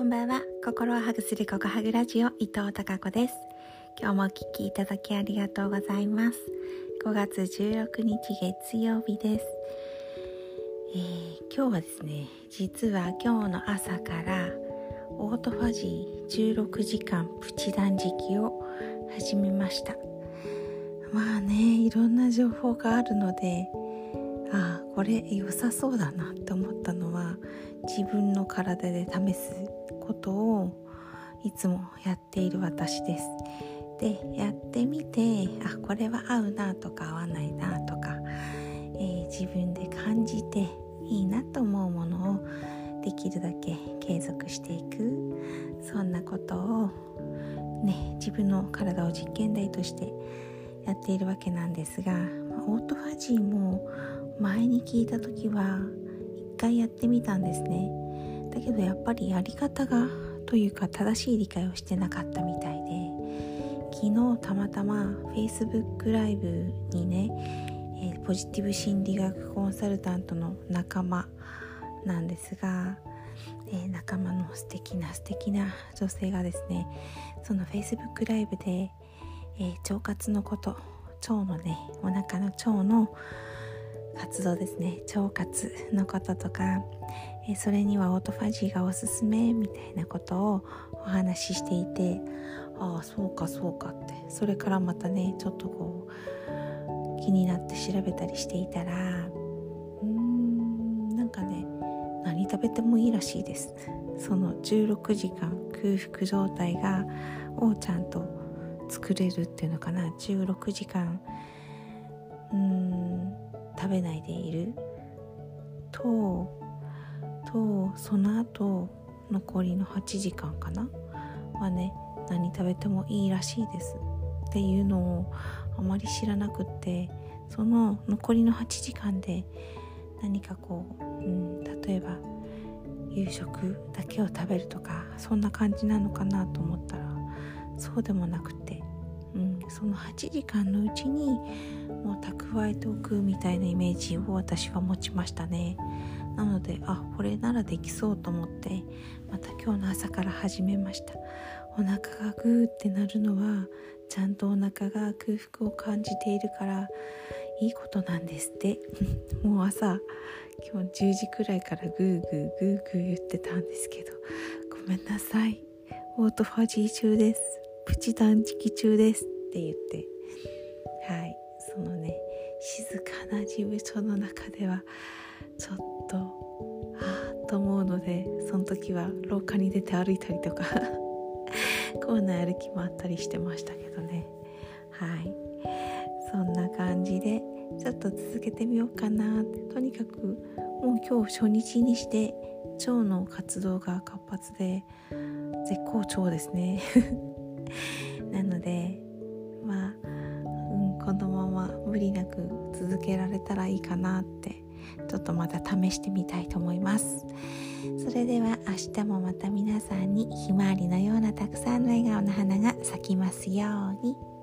こんばんは。心をハグするココハグラジオ伊藤孝子です。今日もお聞きいただきありがとうございます。5月16日月曜日です、えー、今日はですね実は今日の朝からオートファジー16時間プチ断食を始めました。まあねいろんな情報があるのでああこれ良さそうだなって思ったのは自分の体で試すことをいつもやっている私です。でやってみてあこれは合うなとか合わないなとか、えー、自分で感じていいなと思うものをできるだけ継続していくそんなことをね自分の体を実験台としてやっているわけなんですがオートファジーも前に聞いた時は一回やってみたんですねだけどやっぱりやり方がというか正しい理解をしてなかったみたいで昨日たまたま Facebook ライブにね、えー、ポジティブ心理学コンサルタントの仲間なんですが、えー、仲間の素敵な素敵な女性がですねその Facebook ライブで、えー、腸活のこと腸のねお腹の腸の活動ですね腸活のこととか、えそれにはオートファジーがおすすめ？みたいなことをお話ししていてああそうかそうかって。それからまたねちょっとこう気になって調べたりしていたらうーんなんかね何食べてもいいらしいです。その16時間空腹状態がをちゃんと作れるっていうのかな。16時間うん食べないでいるととその後残りの8時間かな？はね何食べてもいいらしいです。っていうのをあまり知らなくってその残りの8時間で何かこう、うん、例えば夕食だけを食べるとかそんな感じなのかなと思ったらそうでもなくて、うん、その8時間のうちにもう蓄えておくみたいなイメージを私は持ちましたね。なのであこれならできそうと思ってまた今日の朝から始めました。お腹がグーってなるのはちゃんとお腹が空腹を感じているからいいことなんですって。もう朝今日10時くらいからグーグーグーグー言ってたんですけどごめんなさい。オートファジー中です。プチ断食中ですって言って。はい。そのね静かな事務所の中ではちょっとはあと思うのでその時は廊下に出て歩いたりとか校内歩きもあったりしてましたけどね。はい。そんな感じでちょっと続けてみようかなって。とにかくもう今日初日にして腸の活動が活発で絶好調ですね。なのでまあ、うん、このまま無理なく続けられたらいいかなってちょっとまた試してみたいと思いますそれでは明日もまた皆さんにひまわりのようなたくさんの笑顔の花が咲きますように。